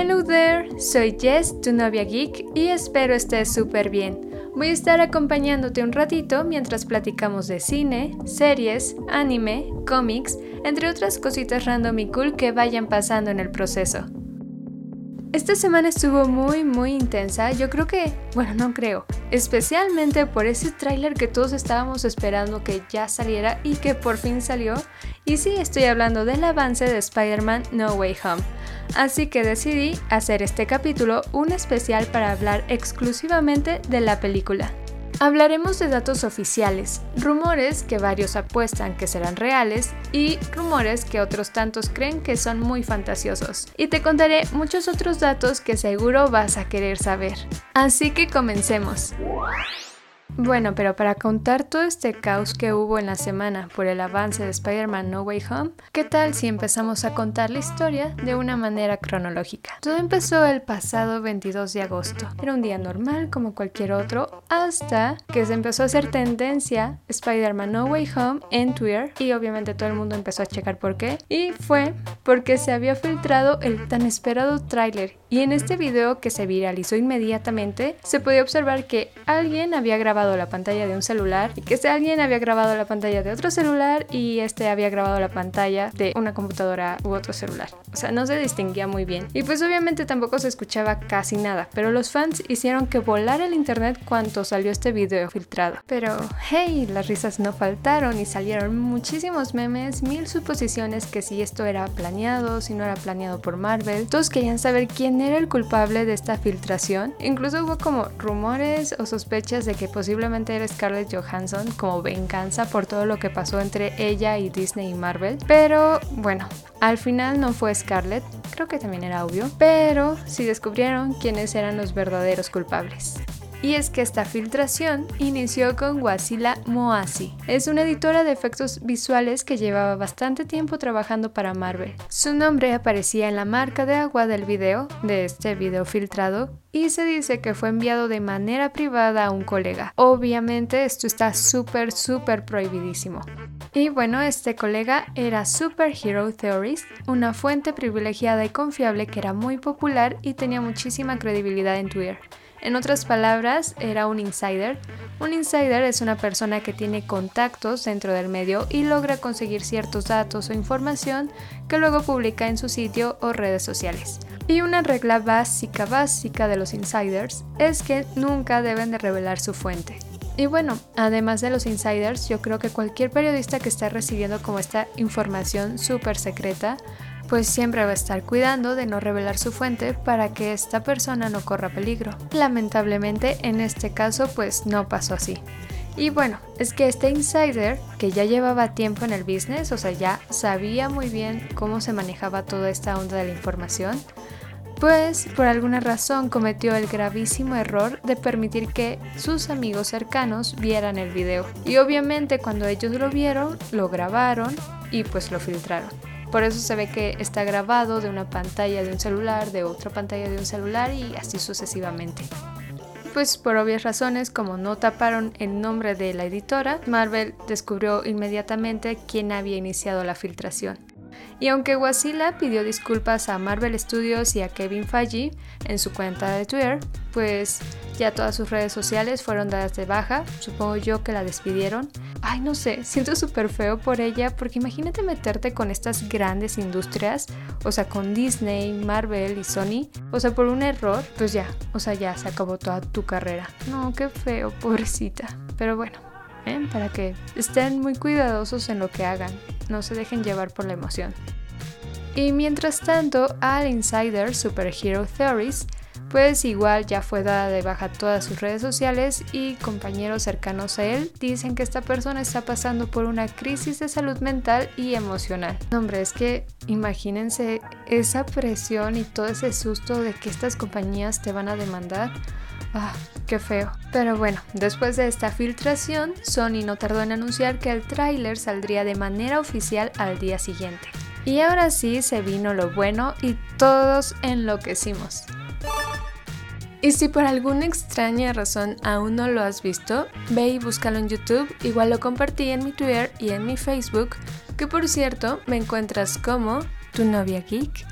Hello there, soy Jess, tu novia geek, y espero estés súper bien. Voy a estar acompañándote un ratito mientras platicamos de cine, series, anime, cómics, entre otras cositas random y cool que vayan pasando en el proceso. Esta semana estuvo muy muy intensa, yo creo que, bueno, no creo, especialmente por ese tráiler que todos estábamos esperando que ya saliera y que por fin salió, y sí estoy hablando del avance de Spider-Man No Way Home. Así que decidí hacer este capítulo un especial para hablar exclusivamente de la película. Hablaremos de datos oficiales, rumores que varios apuestan que serán reales y rumores que otros tantos creen que son muy fantasiosos. Y te contaré muchos otros datos que seguro vas a querer saber. Así que comencemos. Bueno, pero para contar todo este caos que hubo en la semana por el avance de Spider-Man No Way Home, ¿qué tal si empezamos a contar la historia de una manera cronológica? Todo empezó el pasado 22 de agosto. Era un día normal como cualquier otro, hasta que se empezó a hacer tendencia Spider-Man No Way Home en Twitter y obviamente todo el mundo empezó a checar por qué. Y fue porque se había filtrado el tan esperado tráiler y en este video que se viralizó inmediatamente se podía observar que alguien había grabado la pantalla de un celular y que este alguien había grabado la pantalla de otro celular y este había grabado la pantalla de una computadora u otro celular. O sea, no se distinguía muy bien. Y pues obviamente tampoco se escuchaba casi nada, pero los fans hicieron que volara el internet cuando salió este video filtrado. Pero hey, las risas no faltaron y salieron muchísimos memes, mil suposiciones que si esto era planeado, si no era planeado por Marvel. Todos querían saber quién era el culpable de esta filtración. Incluso hubo como rumores o sospechas de que posiblemente era Scarlett Johansson como venganza por todo lo que pasó entre ella y Disney y Marvel. Pero bueno, al final no fue Scarlett, creo que también era obvio, pero sí descubrieron quiénes eran los verdaderos culpables. Y es que esta filtración inició con Wasila Moasi. Es una editora de efectos visuales que llevaba bastante tiempo trabajando para Marvel. Su nombre aparecía en la marca de agua del video, de este video filtrado, y se dice que fue enviado de manera privada a un colega. Obviamente esto está súper, súper prohibidísimo. Y bueno, este colega era Superhero Theorist, una fuente privilegiada y confiable que era muy popular y tenía muchísima credibilidad en Twitter. En otras palabras, era un insider. Un insider es una persona que tiene contactos dentro del medio y logra conseguir ciertos datos o información que luego publica en su sitio o redes sociales. Y una regla básica básica de los insiders es que nunca deben de revelar su fuente. Y bueno, además de los insiders, yo creo que cualquier periodista que esté recibiendo como esta información súper secreta pues siempre va a estar cuidando de no revelar su fuente para que esta persona no corra peligro. Lamentablemente en este caso pues no pasó así. Y bueno, es que este insider, que ya llevaba tiempo en el business, o sea, ya sabía muy bien cómo se manejaba toda esta onda de la información, pues por alguna razón cometió el gravísimo error de permitir que sus amigos cercanos vieran el video. Y obviamente cuando ellos lo vieron, lo grabaron y pues lo filtraron. Por eso se ve que está grabado de una pantalla de un celular, de otra pantalla de un celular y así sucesivamente. Pues por obvias razones, como no taparon el nombre de la editora, Marvel descubrió inmediatamente quién había iniciado la filtración. Y aunque Wasila pidió disculpas a Marvel Studios y a Kevin Feige en su cuenta de Twitter, pues ya todas sus redes sociales fueron dadas de baja, supongo yo que la despidieron. Ay, no sé, siento súper feo por ella porque imagínate meterte con estas grandes industrias, o sea, con Disney, Marvel y Sony, o sea, por un error, pues ya, o sea, ya se acabó toda tu carrera. No, qué feo, pobrecita. Pero bueno, ¿eh? para que estén muy cuidadosos en lo que hagan no se dejen llevar por la emoción. Y mientras tanto, al insider Superhero Theories, pues igual ya fue dada de baja todas sus redes sociales y compañeros cercanos a él dicen que esta persona está pasando por una crisis de salud mental y emocional. No, hombre, es que imagínense esa presión y todo ese susto de que estas compañías te van a demandar. Ah, qué feo. Pero bueno, después de esta filtración, Sony no tardó en anunciar que el tráiler saldría de manera oficial al día siguiente. Y ahora sí se vino lo bueno y todos enloquecimos. Y si por alguna extraña razón aún no lo has visto, ve y búscalo en YouTube, igual lo compartí en mi Twitter y en mi Facebook, que por cierto me encuentras como tu novia geek.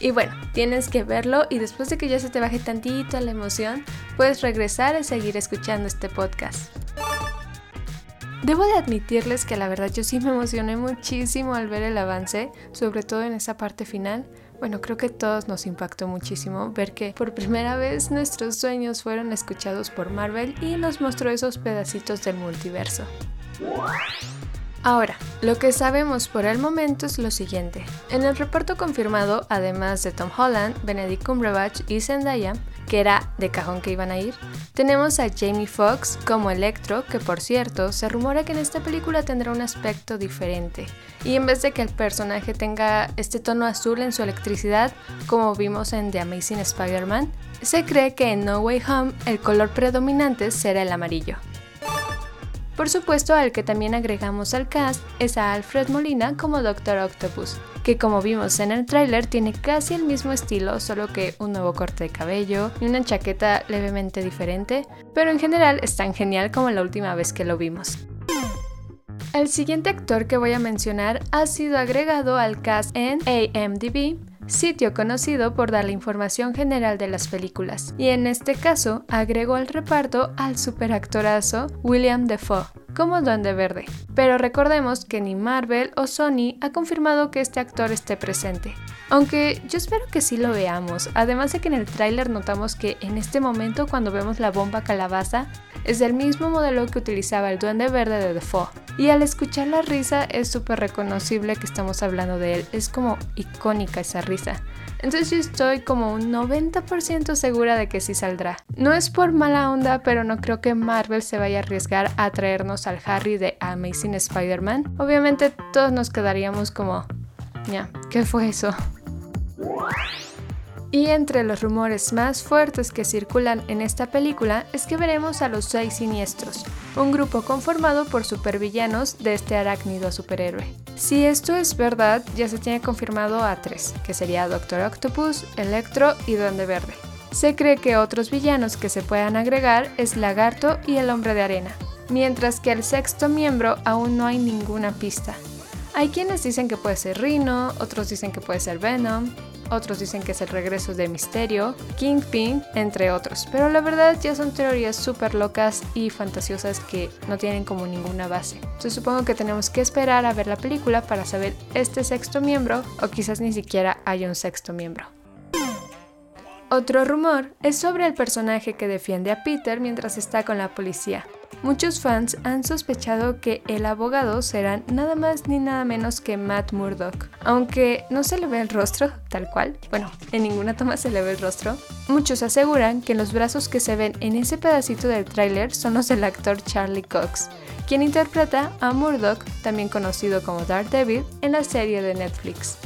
Y bueno, tienes que verlo y después de que ya se te baje tantito la emoción, puedes regresar y seguir escuchando este podcast. Debo de admitirles que la verdad yo sí me emocioné muchísimo al ver el avance, sobre todo en esa parte final. Bueno, creo que todos nos impactó muchísimo ver que por primera vez nuestros sueños fueron escuchados por Marvel y nos mostró esos pedacitos del multiverso. Ahora, lo que sabemos por el momento es lo siguiente. En el reparto confirmado, además de Tom Holland, Benedict Cumberbatch y Zendaya, que era de cajón que iban a ir, tenemos a Jamie Foxx como Electro, que por cierto, se rumora que en esta película tendrá un aspecto diferente. Y en vez de que el personaje tenga este tono azul en su electricidad, como vimos en The Amazing Spider-Man, se cree que en No Way Home el color predominante será el amarillo. Por supuesto, al que también agregamos al cast es a Alfred Molina como Doctor Octopus, que como vimos en el tráiler tiene casi el mismo estilo, solo que un nuevo corte de cabello y una chaqueta levemente diferente, pero en general es tan genial como la última vez que lo vimos. El siguiente actor que voy a mencionar ha sido agregado al cast en AMDB sitio conocido por dar la información general de las películas, y en este caso agregó al reparto al superactorazo William Defoe como Duende Verde. Pero recordemos que ni Marvel o Sony ha confirmado que este actor esté presente. Aunque yo espero que sí lo veamos, además de que en el tráiler notamos que en este momento cuando vemos la bomba calabaza es del mismo modelo que utilizaba el Duende Verde de Defoe. Y al escuchar la risa es súper reconocible que estamos hablando de él, es como icónica esa risa. Entonces yo estoy como un 90% segura de que sí saldrá. No es por mala onda, pero no creo que Marvel se vaya a arriesgar a traernos al Harry de Amazing Spider-Man. Obviamente todos nos quedaríamos como, ya, ¿qué fue eso? Y entre los rumores más fuertes que circulan en esta película es que veremos a los seis siniestros, un grupo conformado por supervillanos de este arácnido superhéroe. Si esto es verdad, ya se tiene confirmado a tres, que sería Doctor Octopus, Electro y Duende Verde. Se cree que otros villanos que se puedan agregar es Lagarto y el Hombre de Arena, mientras que el sexto miembro aún no hay ninguna pista. Hay quienes dicen que puede ser Rhino, otros dicen que puede ser Venom, otros dicen que es el regreso de Misterio, Kingpin, entre otros. Pero la verdad ya son teorías súper locas y fantasiosas que no tienen como ninguna base. Entonces supongo que tenemos que esperar a ver la película para saber este sexto miembro o quizás ni siquiera haya un sexto miembro. Otro rumor es sobre el personaje que defiende a Peter mientras está con la policía. Muchos fans han sospechado que el abogado será nada más ni nada menos que Matt Murdock. Aunque no se le ve el rostro tal cual, bueno, en ninguna toma se le ve el rostro, muchos aseguran que los brazos que se ven en ese pedacito del tráiler son los del actor Charlie Cox, quien interpreta a Murdock, también conocido como Daredevil, en la serie de Netflix.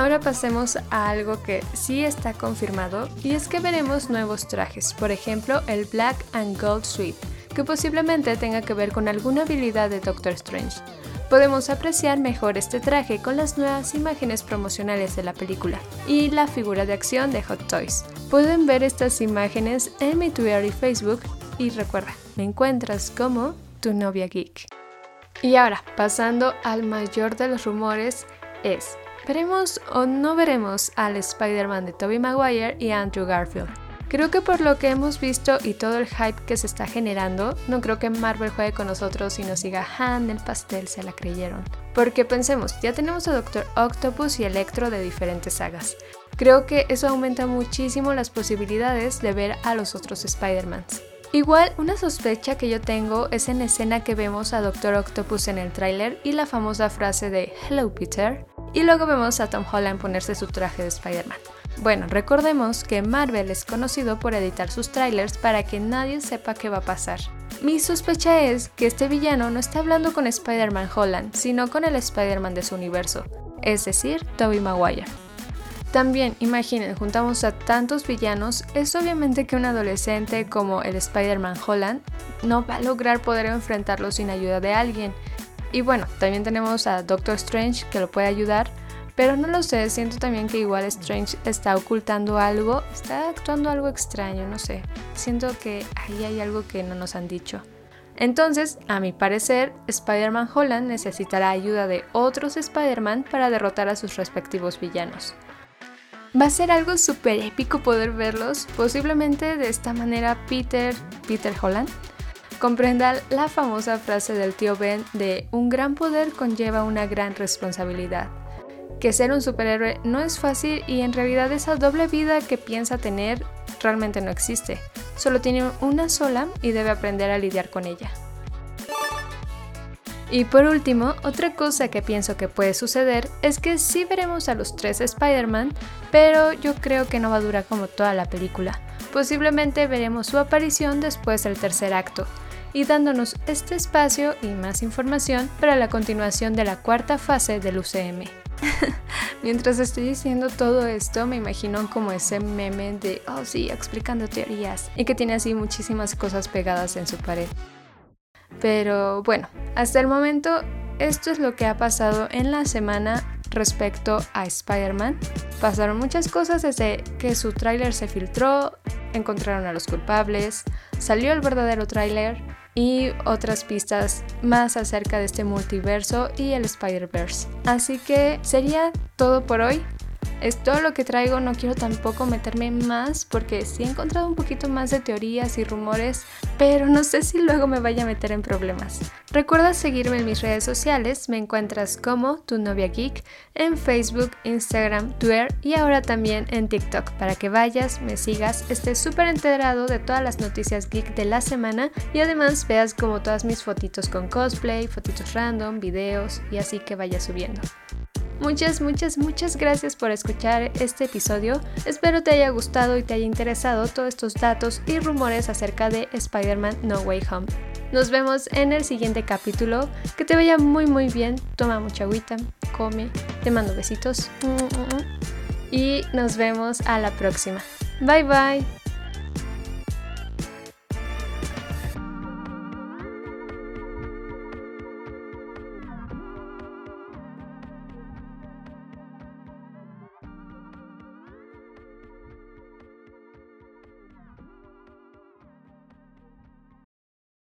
Ahora pasemos a algo que sí está confirmado y es que veremos nuevos trajes, por ejemplo el Black and Gold Suite, que posiblemente tenga que ver con alguna habilidad de Doctor Strange. Podemos apreciar mejor este traje con las nuevas imágenes promocionales de la película y la figura de acción de Hot Toys. Pueden ver estas imágenes en mi Twitter y Facebook y recuerda, me encuentras como tu novia geek. Y ahora, pasando al mayor de los rumores, es ¿Veremos o no veremos al Spider-Man de Tobey Maguire y Andrew Garfield? Creo que por lo que hemos visto y todo el hype que se está generando, no creo que Marvel juegue con nosotros y nos diga, Han, el pastel, se la creyeron. Porque pensemos, ya tenemos a Doctor Octopus y Electro de diferentes sagas. Creo que eso aumenta muchísimo las posibilidades de ver a los otros Spider-Mans. Igual, una sospecha que yo tengo es en escena que vemos a Doctor Octopus en el tráiler y la famosa frase de Hello Peter, y luego vemos a Tom Holland ponerse su traje de Spider-Man. Bueno, recordemos que Marvel es conocido por editar sus trailers para que nadie sepa qué va a pasar. Mi sospecha es que este villano no está hablando con Spider-Man Holland, sino con el Spider-Man de su universo, es decir, Tobey Maguire. También, imaginen, juntamos a tantos villanos, es obviamente que un adolescente como el Spider-Man Holland no va a lograr poder enfrentarlo sin ayuda de alguien, y bueno, también tenemos a Doctor Strange que lo puede ayudar, pero no lo sé, siento también que igual Strange está ocultando algo, está actuando algo extraño, no sé. Siento que ahí hay algo que no nos han dicho. Entonces, a mi parecer, Spider-Man Holland necesitará ayuda de otros Spider-Man para derrotar a sus respectivos villanos. Va a ser algo súper épico poder verlos, posiblemente de esta manera Peter, Peter Holland, comprenda la famosa frase del tío Ben de un gran poder conlleva una gran responsabilidad. Que ser un superhéroe no es fácil y en realidad esa doble vida que piensa tener realmente no existe. Solo tiene una sola y debe aprender a lidiar con ella. Y por último, otra cosa que pienso que puede suceder es que sí veremos a los tres Spider-Man, pero yo creo que no va a durar como toda la película. Posiblemente veremos su aparición después del tercer acto, y dándonos este espacio y más información para la continuación de la cuarta fase del UCM. Mientras estoy diciendo todo esto, me imagino como ese meme de, oh sí, explicando teorías, y que tiene así muchísimas cosas pegadas en su pared. Pero bueno, hasta el momento esto es lo que ha pasado en la semana respecto a Spider-Man. Pasaron muchas cosas desde que su tráiler se filtró, encontraron a los culpables, salió el verdadero tráiler y otras pistas más acerca de este multiverso y el Spider-Verse. Así que sería todo por hoy es todo lo que traigo, no quiero tampoco meterme más porque sí he encontrado un poquito más de teorías y rumores, pero no sé si luego me vaya a meter en problemas. Recuerda seguirme en mis redes sociales, me encuentras como tu novia geek en Facebook, Instagram, Twitter y ahora también en TikTok para que vayas, me sigas, estés súper enterado de todas las noticias geek de la semana y además veas como todas mis fotitos con cosplay, fotitos random, videos y así que vaya subiendo. Muchas, muchas, muchas gracias por escuchar este episodio. Espero te haya gustado y te haya interesado todos estos datos y rumores acerca de Spider-Man No Way Home. Nos vemos en el siguiente capítulo. Que te vaya muy muy bien. Toma mucha agüita, come, te mando besitos. Y nos vemos a la próxima. Bye bye.